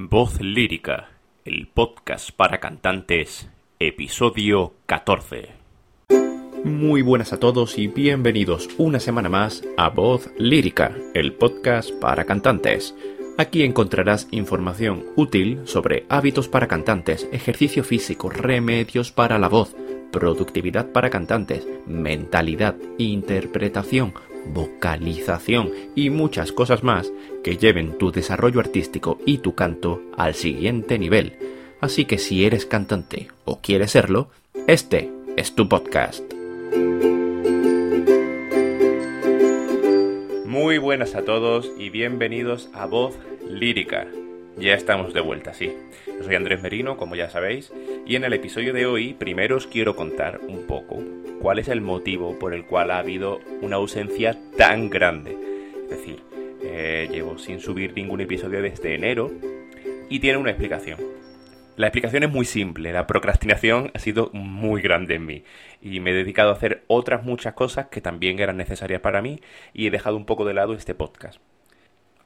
Voz Lírica, el podcast para cantantes, episodio 14. Muy buenas a todos y bienvenidos una semana más a Voz Lírica, el podcast para cantantes. Aquí encontrarás información útil sobre hábitos para cantantes, ejercicio físico, remedios para la voz, productividad para cantantes, mentalidad, interpretación, vocalización y muchas cosas más que lleven tu desarrollo artístico y tu canto al siguiente nivel. Así que si eres cantante o quieres serlo, este es tu podcast. Muy buenas a todos y bienvenidos a Voz Lírica. Ya estamos de vuelta, sí. Yo soy Andrés Merino, como ya sabéis, y en el episodio de hoy primero os quiero contar un poco cuál es el motivo por el cual ha habido una ausencia tan grande. Es decir, eh, llevo sin subir ningún episodio desde enero y tiene una explicación. La explicación es muy simple, la procrastinación ha sido muy grande en mí y me he dedicado a hacer otras muchas cosas que también eran necesarias para mí y he dejado un poco de lado este podcast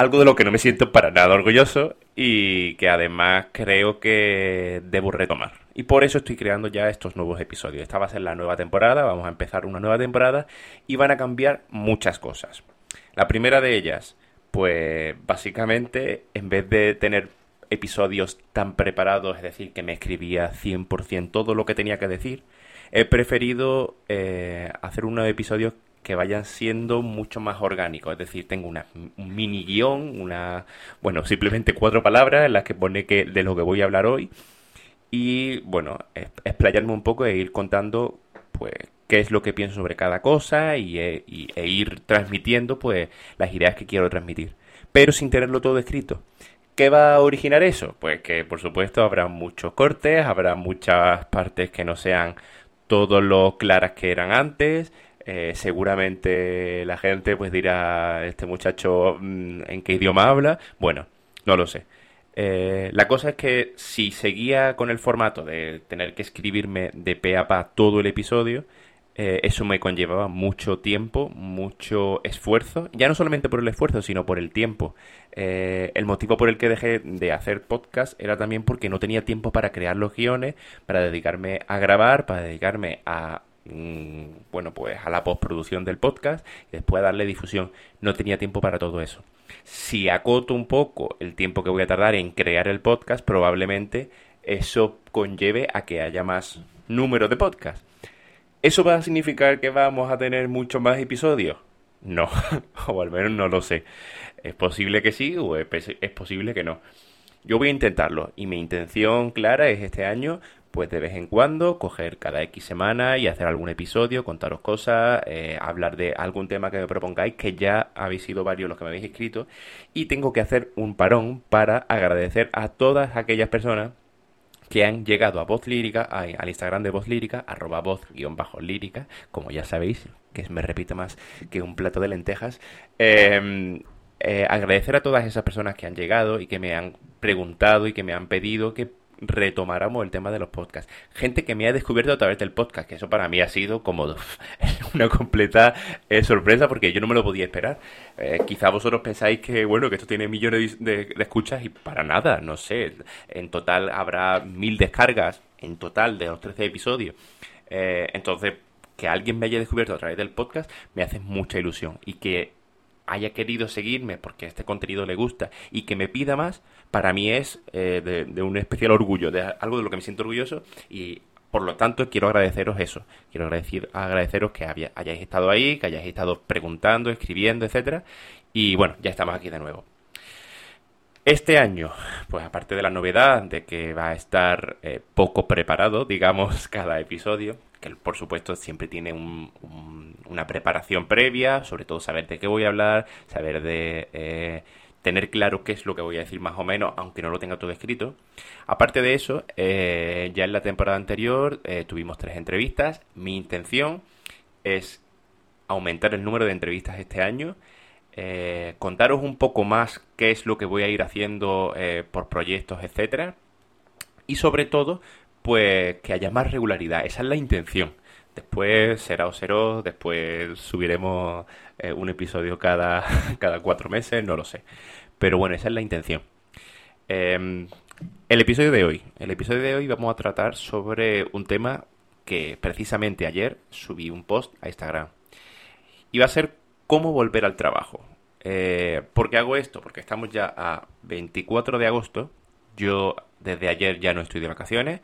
algo de lo que no me siento para nada orgulloso y que además creo que debo retomar. Y por eso estoy creando ya estos nuevos episodios. Esta va a ser la nueva temporada, vamos a empezar una nueva temporada y van a cambiar muchas cosas. La primera de ellas, pues básicamente en vez de tener episodios tan preparados, es decir, que me escribía 100% todo lo que tenía que decir, he preferido eh, hacer unos episodios que vayan siendo mucho más orgánicos. Es decir, tengo una, un mini guion, una, bueno, simplemente cuatro palabras en las que pone que de lo que voy a hablar hoy. Y bueno, explayarme un poco e ir contando, pues, qué es lo que pienso sobre cada cosa y, e, e ir transmitiendo, pues, las ideas que quiero transmitir. Pero sin tenerlo todo escrito. ¿Qué va a originar eso? Pues que, por supuesto, habrá muchos cortes, habrá muchas partes que no sean todo lo claras que eran antes, eh, seguramente la gente pues dirá, este muchacho mm, en qué idioma habla. Bueno, no lo sé. Eh, la cosa es que si seguía con el formato de tener que escribirme de pe a pa todo el episodio, eh, eso me conllevaba mucho tiempo, mucho esfuerzo, ya no solamente por el esfuerzo, sino por el tiempo. el motivo por el que dejé de hacer podcast era también porque no tenía tiempo para crear los guiones, para dedicarme a grabar, para dedicarme a bueno, pues a la postproducción del podcast y después a darle difusión. No tenía tiempo para todo eso. Si acoto un poco el tiempo que voy a tardar en crear el podcast, probablemente eso conlleve a que haya más número de podcast. ¿Eso va a significar que vamos a tener muchos más episodios? No, o al menos no lo sé. Es posible que sí o es posible que no. Yo voy a intentarlo y mi intención clara es este año pues de vez en cuando coger cada X semana y hacer algún episodio, contaros cosas, eh, hablar de algún tema que me propongáis, que ya habéis sido varios los que me habéis escrito, y tengo que hacer un parón para agradecer a todas aquellas personas que han llegado a Voz Lírica, al Instagram de Voz Lírica, arroba voz-lírica, como ya sabéis, que me repite más que un plato de lentejas. Em, eh, agradecer a todas esas personas que han llegado y que me han preguntado y que me han pedido que retomáramos el tema de los podcasts. Gente que me ha descubierto a través del podcast, que eso para mí ha sido como una completa eh, sorpresa porque yo no me lo podía esperar. Eh, quizá vosotros pensáis que, bueno, que esto tiene millones de, escuchas y para nada, no sé. En total habrá mil descargas, en total de los 13 episodios. Eh, entonces, que alguien me haya descubierto a través del podcast me hace mucha ilusión y que haya querido seguirme porque este contenido le gusta y que me pida más, para mí es eh, de, un especial orgullo, de algo de lo que me siento orgulloso y por lo tanto quiero agradeceros eso, quiero agradecer, agradeceros que hayáis estado ahí, que hayáis estado preguntando, escribiendo, etcétera y bueno, ya estamos aquí de nuevo. Este año, pues aparte de la novedad de que va a estar eh, poco preparado, digamos, cada episodio, que por supuesto siempre tiene una preparación previa, sobre todo saber de qué voy a hablar, saber de eh, tener claro qué es lo que voy a decir más o menos, aunque no lo tenga todo escrito. Aparte de eso, eh, ya en la temporada anterior eh, tuvimos tres entrevistas. Mi intención es aumentar el número de entrevistas este año. Contaros un poco más qué es lo que voy a ir haciendo por proyectos, etcétera. Y sobre todo, pues que haya más regularidad. Esa es la intención. Después será o cero, después subiremos eh, un episodio cada, cada cuatro meses, no lo sé. Pero bueno, esa es la intención. Em, el episodio de hoy. El episodio de hoy vamos a tratar sobre un tema que precisamente ayer subí un post a Instagram. Y va a ser cómo volver al trabajo. Eh, ¿Por qué hago esto? Porque estamos ya a 24 de agosto. Yo desde ayer ya no estoy de vacaciones.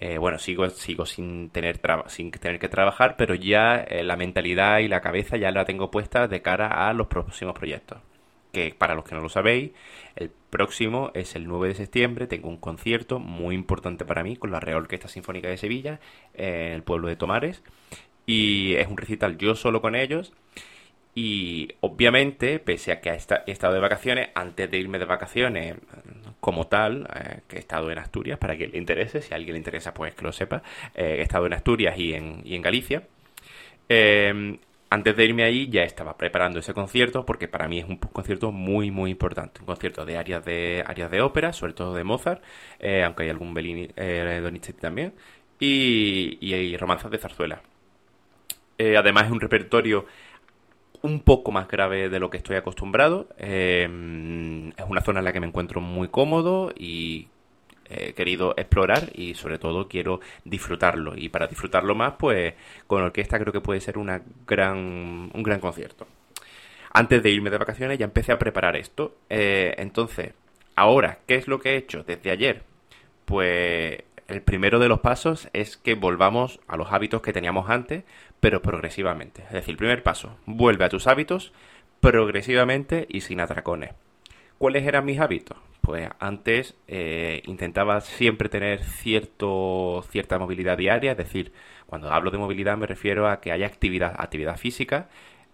Eh, bueno, sigo, sigo sin tener, sin tener que trabajar, pero ya eh, la mentalidad y la cabeza ya la tengo puesta de cara a los próximos proyectos. Que para los que no lo sabéis, el próximo es el 9 de septiembre. Tengo un concierto muy importante para mí con la Real Orquesta Sinfónica de Sevilla en el pueblo de Tomares. Y es un recital yo solo con ellos. Y obviamente, pese a que he estado de vacaciones, antes de irme de vacaciones como tal, eh, que he estado en Asturias, para que le interese, si a alguien le interesa, pues que lo sepa, eh, he estado en Asturias y en, y en Galicia. Eh, antes de irme ahí ya estaba preparando ese concierto porque para mí es un concierto muy muy importante, un concierto de áreas de áreas de ópera, sobre todo de Mozart, aunque hay algún Bellini, Donizetti también, y, y, romanzas de zarzuela. además es un repertorio un poco más grave de lo que estoy acostumbrado. Em, es una zona en la que me encuentro muy cómodo y he querido explorar y sobre todo quiero disfrutarlo. Y para disfrutarlo más, pues con orquesta creo que puede ser una gran, un gran concierto. Antes de irme de vacaciones ya empecé a preparar esto. Eh, entonces, ahora, ¿qué es lo que he hecho desde ayer? Pues el primero de los pasos es que volvamos a los hábitos que teníamos antes, pero progresivamente. Es decir, el primer paso, vuelve a tus hábitos progresivamente y sin atracones. ¿Cuáles eran mis hábitos? Pues antes eh, intentaba siempre tener cierta movilidad diaria, es decir, cuando hablo de movilidad me refiero a que haya actividad, actividad física,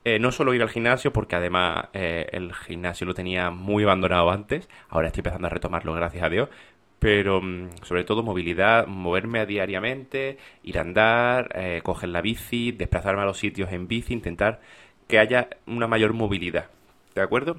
eh, no solo ir al gimnasio, porque además eh, el gimnasio lo tenía muy abandonado antes, ahora estoy empezando a retomarlo, gracias a Dios, pero mm, sobre todo movilidad, moverme diariamente, ir a andar, eh, coger la bici, desplazarme a los sitios en bici, intentar que haya una mayor movilidad, ¿de acuerdo?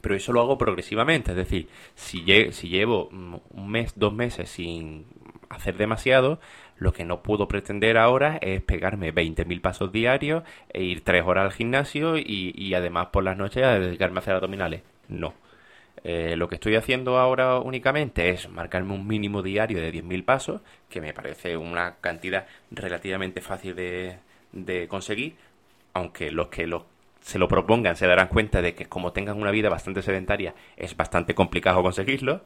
Pero eso lo hago progresivamente, es decir, si, si llevo mm, un mes, dos meses sin hacer demasiado, lo que no puedo pretender ahora es pegarme 20.000 pasos diarios e ir tres horas al gimnasio y, y además por las noches a dedicarme a hacer abdominales. No eh, lo que estoy haciendo ahora únicamente es marcarme un mínimo diario de 10.000 pasos, que me parece una cantidad relativamente fácil de, conseguir, aunque los que se lo propongan se darán cuenta de que como tengan una vida bastante sedentaria es bastante complicado conseguirlo.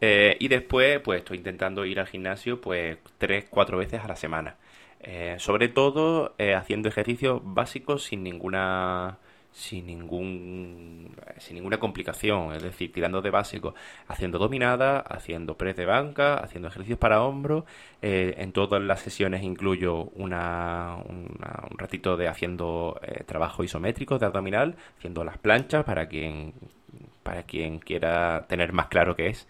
Eh, y después, pues estoy intentando ir al gimnasio pues tres, cuatro veces a la semana. Eh, sobre todo haciendo ejercicios básicos sin ninguna sin ningún sin ninguna complicación, es decir, tirando de básico, haciendo dominada, haciendo press de banca, haciendo ejercicios para hombro, eh, en todas las sesiones incluyo una, un ratito de haciendo eh, trabajo isométrico de abdominal, haciendo las planchas para quien para quien quiera tener más claro qué es,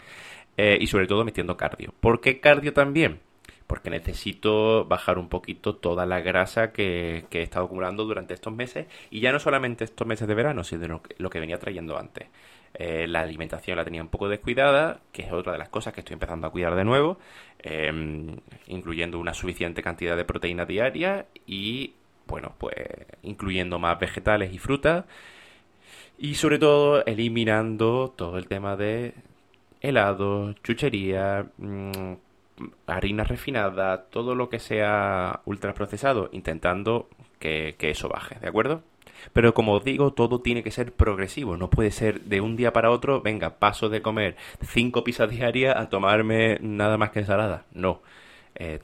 eh, y sobre todo metiendo cardio. ¿Por qué cardio también? Porque necesito bajar un poquito toda la grasa que, he estado acumulando durante estos meses y ya no solamente estos meses de verano, sino lo que venía trayendo antes. Eh, la alimentación la tenía un poco descuidada, que es otra de las cosas que estoy empezando a cuidar de nuevo, em, incluyendo una suficiente cantidad de proteína diaria y, bueno, pues incluyendo más vegetales y frutas y sobre todo eliminando todo el tema de helado, chuchería, mm, harina refinada, todo lo que sea ultraprocesado, intentando que, eso baje, ¿de acuerdo? Pero como os digo, todo tiene que ser progresivo, no puede ser de un día para otro, venga, paso de comer cinco pizzas diarias a tomarme nada más que ensalada. No. Eh,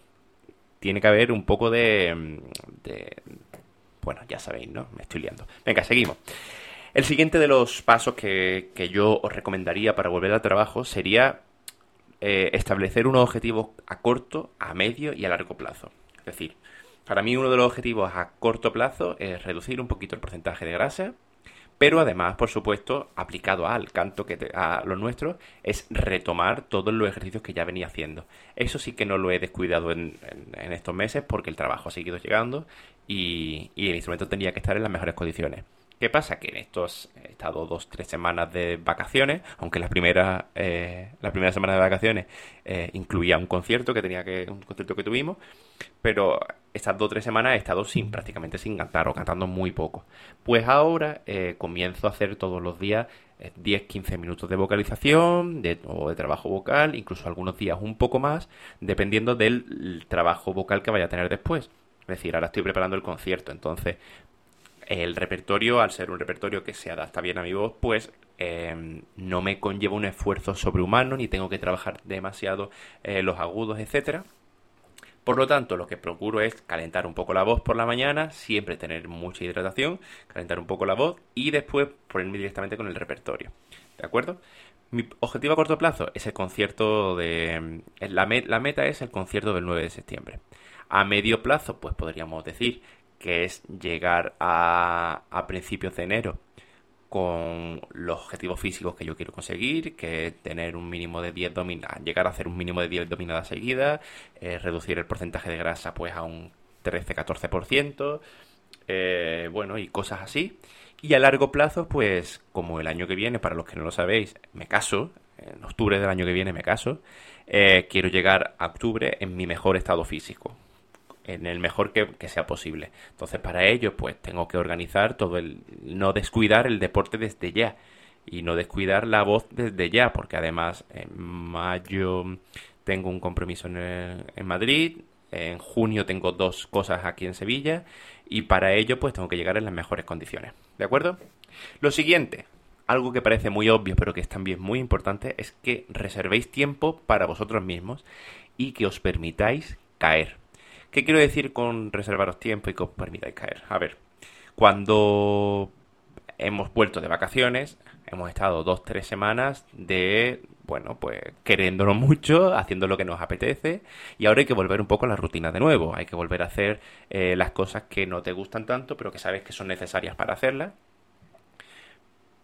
tiene que haber un poco de, de... Bueno, ya sabéis, ¿no? Me estoy liando. Venga, seguimos. El siguiente de los pasos que, que yo os recomendaría para volver al trabajo sería eh, establecer unos objetivos a corto, a medio y a largo plazo. Es decir, para mí uno de los objetivos a corto plazo es reducir un poquito el porcentaje de grasa, pero además, por supuesto, aplicado al canto que a los nuestros, es retomar todos los ejercicios que ya venía haciendo. Eso sí que no lo he descuidado en, estos meses porque el trabajo ha seguido llegando y el instrumento tenía que estar en las mejores condiciones. ¿Qué pasa? Que en estos he estado dos, tres semanas de vacaciones, aunque la primera, eh, semana de vacaciones eh, incluía un concierto que tenía que, un concierto que tuvimos, pero estas dos tres semanas he estado sin, prácticamente sin cantar o cantando muy poco. Pues ahora eh, comienzo a hacer todos los días 10-15 minutos de vocalización o de trabajo vocal, incluso algunos días un poco más, dependiendo del trabajo vocal que vaya a tener después. Es decir, ahora estoy preparando el concierto, entonces el repertorio, al ser un repertorio que se adapta bien a mi voz, pues em, no me conlleva un esfuerzo sobrehumano, ni tengo que trabajar demasiado eh, los agudos, etcétera. Por lo tanto, lo que procuro es calentar un poco la voz por la mañana, siempre tener mucha hidratación, calentar un poco la voz y después ponerme directamente con el repertorio. ¿De acuerdo? Mi objetivo a corto plazo es el concierto de... La, la meta es el concierto del 9 de septiembre. A medio plazo, pues podríamos decir que es llegar a, a principios de enero con los objetivos físicos que yo quiero conseguir, que es tener un mínimo de 10 dominadas, llegar a hacer un mínimo de 10 dominadas seguidas, eh, reducir el porcentaje de grasa pues a un 13-14%, eh, bueno, y cosas así. Y a largo plazo, pues como el año que viene, para los que no lo sabéis, me caso, en octubre del año que viene me caso, eh, quiero llegar a octubre en mi mejor estado físico en el mejor que, sea posible. Entonces, para ello, pues tengo que organizar todo el. no descuidar el deporte desde ya. Y no descuidar la voz desde ya, porque además en mayo tengo un compromiso en, en Madrid, en junio tengo dos cosas aquí en Sevilla, y para ello, pues tengo que llegar en las mejores condiciones. ¿De acuerdo? Lo siguiente, algo que parece muy obvio, pero que es también muy importante, es que reservéis tiempo para vosotros mismos y que os permitáis caer. ¿Qué quiero decir con reservaros tiempo y que os permitáis caer? A ver, cuando hemos vuelto de vacaciones, hemos estado dos, tres semanas de, bueno, pues queriéndonos mucho, haciendo lo que nos apetece, y ahora hay que volver un poco a la rutina de nuevo, hay que volver a hacer eh, las cosas que no te gustan tanto, pero que sabes que son necesarias para hacerlas.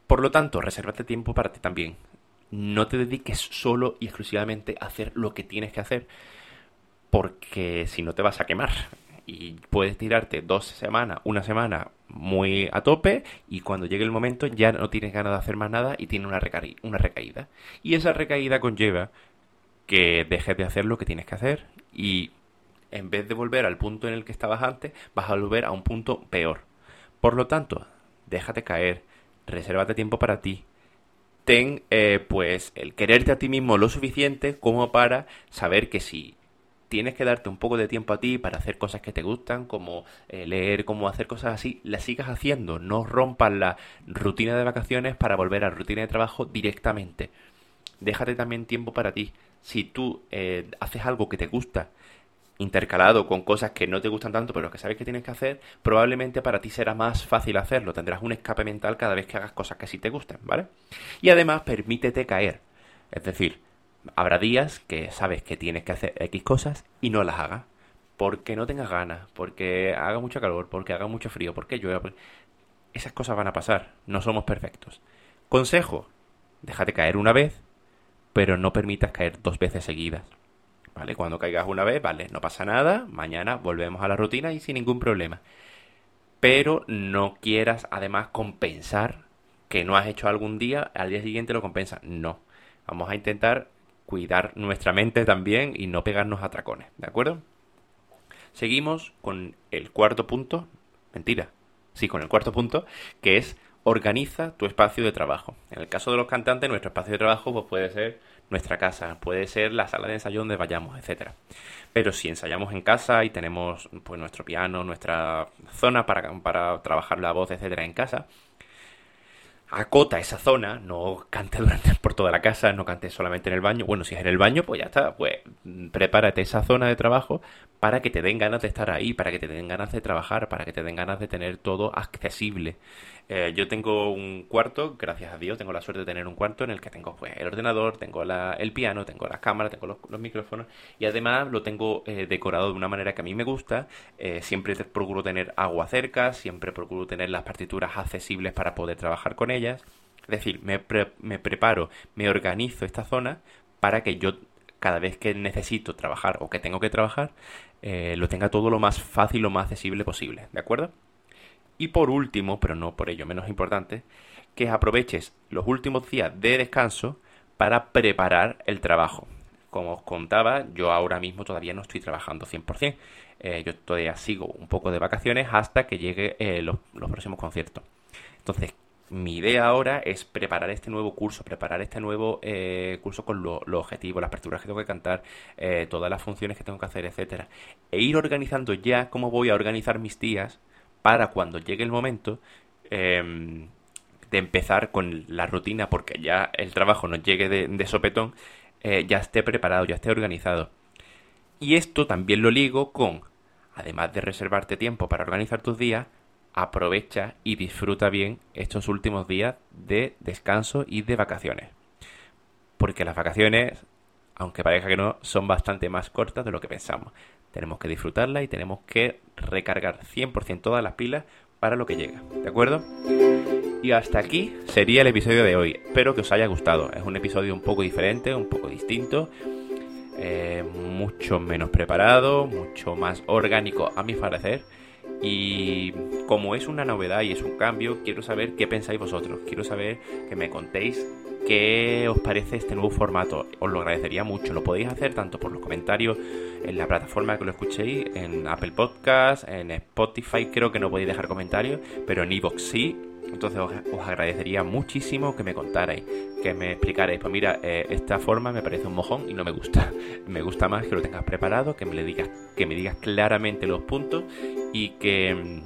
Por lo tanto, resérvate tiempo para ti también. No te dediques solo y exclusivamente a hacer lo que tienes que hacer, porque si no te vas a quemar. Y puedes tirarte dos semanas, una semana muy a tope y cuando llegue el momento ya no tienes ganas de hacer más nada y tienes una, una recaída. Y esa recaída conlleva que dejes de hacer lo que tienes que hacer y en vez de volver al punto en el que estabas antes, vas a volver a un punto peor. Por lo tanto, déjate caer, resérvate tiempo para ti, ten eh, pues el quererte a ti mismo lo suficiente como para saber que si tienes que darte un poco de tiempo a ti para hacer cosas que te gustan, como eh, leer, como hacer cosas así, las sigas haciendo. No rompas la rutina de vacaciones para volver a la rutina de trabajo directamente. Déjate también tiempo para ti. Si tú eh, haces algo que te gusta, intercalado con cosas que no te gustan tanto, pero que sabes que tienes que hacer, probablemente para ti será más fácil hacerlo. Tendrás un escape mental cada vez que hagas cosas que sí te gustan, ¿vale? Y además, permítete caer. Es decir, habrá días que sabes que tienes que hacer X cosas y no las hagas. Porque no tengas ganas, porque haga mucho calor, porque haga mucho frío, porque llueva. Esas cosas van a pasar, no somos perfectos. Consejo, déjate caer una vez, pero no permitas caer dos veces seguidas. ¿Vale? Cuando caigas una vez, vale, no pasa nada, mañana volvemos a la rutina y sin ningún problema. Pero no quieras además compensar que no has hecho algún día, al día siguiente lo compensas. No. Vamos a intentar cuidar nuestra mente también y no pegarnos a tracones, ¿de acuerdo? Seguimos con el cuarto punto, mentira, sí, con el cuarto punto, que es organiza tu espacio de trabajo. En el caso de los cantantes, nuestro espacio de trabajo pues, puede ser nuestra casa, puede ser la sala de ensayo donde vayamos, etcétera. Pero si ensayamos en casa y tenemos pues nuestro piano, nuestra zona para, para trabajar la voz, etcétera, en casa, acota esa zona, no cante durante por toda la casa, no cante solamente en el baño. Bueno, si es en el baño, pues ya está, pues prepárate esa zona de trabajo para que te den ganas de estar ahí, para que te den ganas de trabajar, para que te den ganas de tener todo accesible. Eh, yo tengo un cuarto, gracias a Dios, tengo la suerte de tener un cuarto en el que tengo pues, el ordenador, tengo el piano, tengo las cámaras, tengo los, micrófonos y además lo tengo eh, decorado de una manera que a mí me gusta. Eh, siempre procuro tener agua cerca, siempre procuro tener las partituras accesibles para poder trabajar con ellas. Es decir, me, me preparo, me organizo esta zona para que yo cada vez que necesito trabajar o que tengo que trabajar, lo tenga todo lo más fácil, lo más accesible posible. ¿De acuerdo? Y por último, pero no por ello menos importante, que aproveches los últimos días de descanso para preparar el trabajo. Como os contaba, yo ahora mismo todavía no estoy trabajando 100%. Eh, yo todavía sigo un poco de vacaciones hasta que llegue eh, los, próximos conciertos. Entonces, mi idea ahora es preparar este nuevo curso, preparar este nuevo eh, curso con los objetivos, las aperturas que tengo que cantar, eh, todas las funciones que tengo que hacer, etcétera, e ir organizando ya cómo voy a organizar mis días para cuando llegue el momento em, de empezar con la rutina, porque ya el trabajo nos llegue de, sopetón, eh, ya esté preparado, ya esté organizado. Y esto también lo ligo con, además de reservarte tiempo para organizar tus días, aprovecha y disfruta bien estos últimos días de descanso y de vacaciones. Porque las vacaciones, aunque parezca que no, son bastante más cortas de lo que pensamos. Tenemos que disfrutarlas y tenemos que recargar 100% todas las pilas para lo que llega. ¿De acuerdo? Y hasta aquí sería el episodio de hoy. Espero que os haya gustado. Es un episodio un poco diferente, un poco distinto. Eh, mucho menos preparado, mucho más orgánico a mi parecer y como es una novedad y es un cambio, quiero saber qué pensáis vosotros. Quiero saber que me contéis qué os parece este nuevo formato. Os lo agradecería mucho. Lo podéis hacer tanto por los comentarios en la plataforma que lo escuchéis, en Apple Podcast, en Spotify creo que no podéis dejar comentarios, pero en Evox sí. Entonces os, agradecería muchísimo que me contarais, que me explicarais, pues mira, eh, esta forma me parece un mojón y no me gusta. Me gusta más que lo tengas preparado, que me le digas, que me digas claramente los puntos y que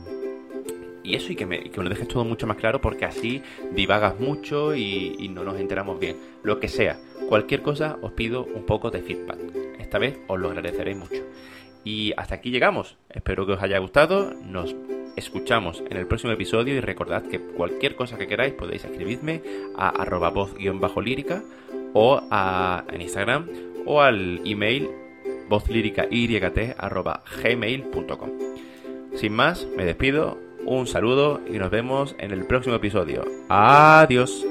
y eso y que me, que lo dejes todo mucho más claro porque así divagas mucho y, no nos enteramos bien. Lo que sea, cualquier cosa os pido un poco de feedback. Esta vez os lo agradeceré mucho. Y hasta aquí llegamos. Espero que os haya gustado. Nos escuchamos en el próximo episodio y recordad que cualquier cosa que queráis podéis escribirme a arroba voz-lírica o a, en Instagram o al email gmail.com Sin más, me despido, un saludo y nos vemos en el próximo episodio. Adiós.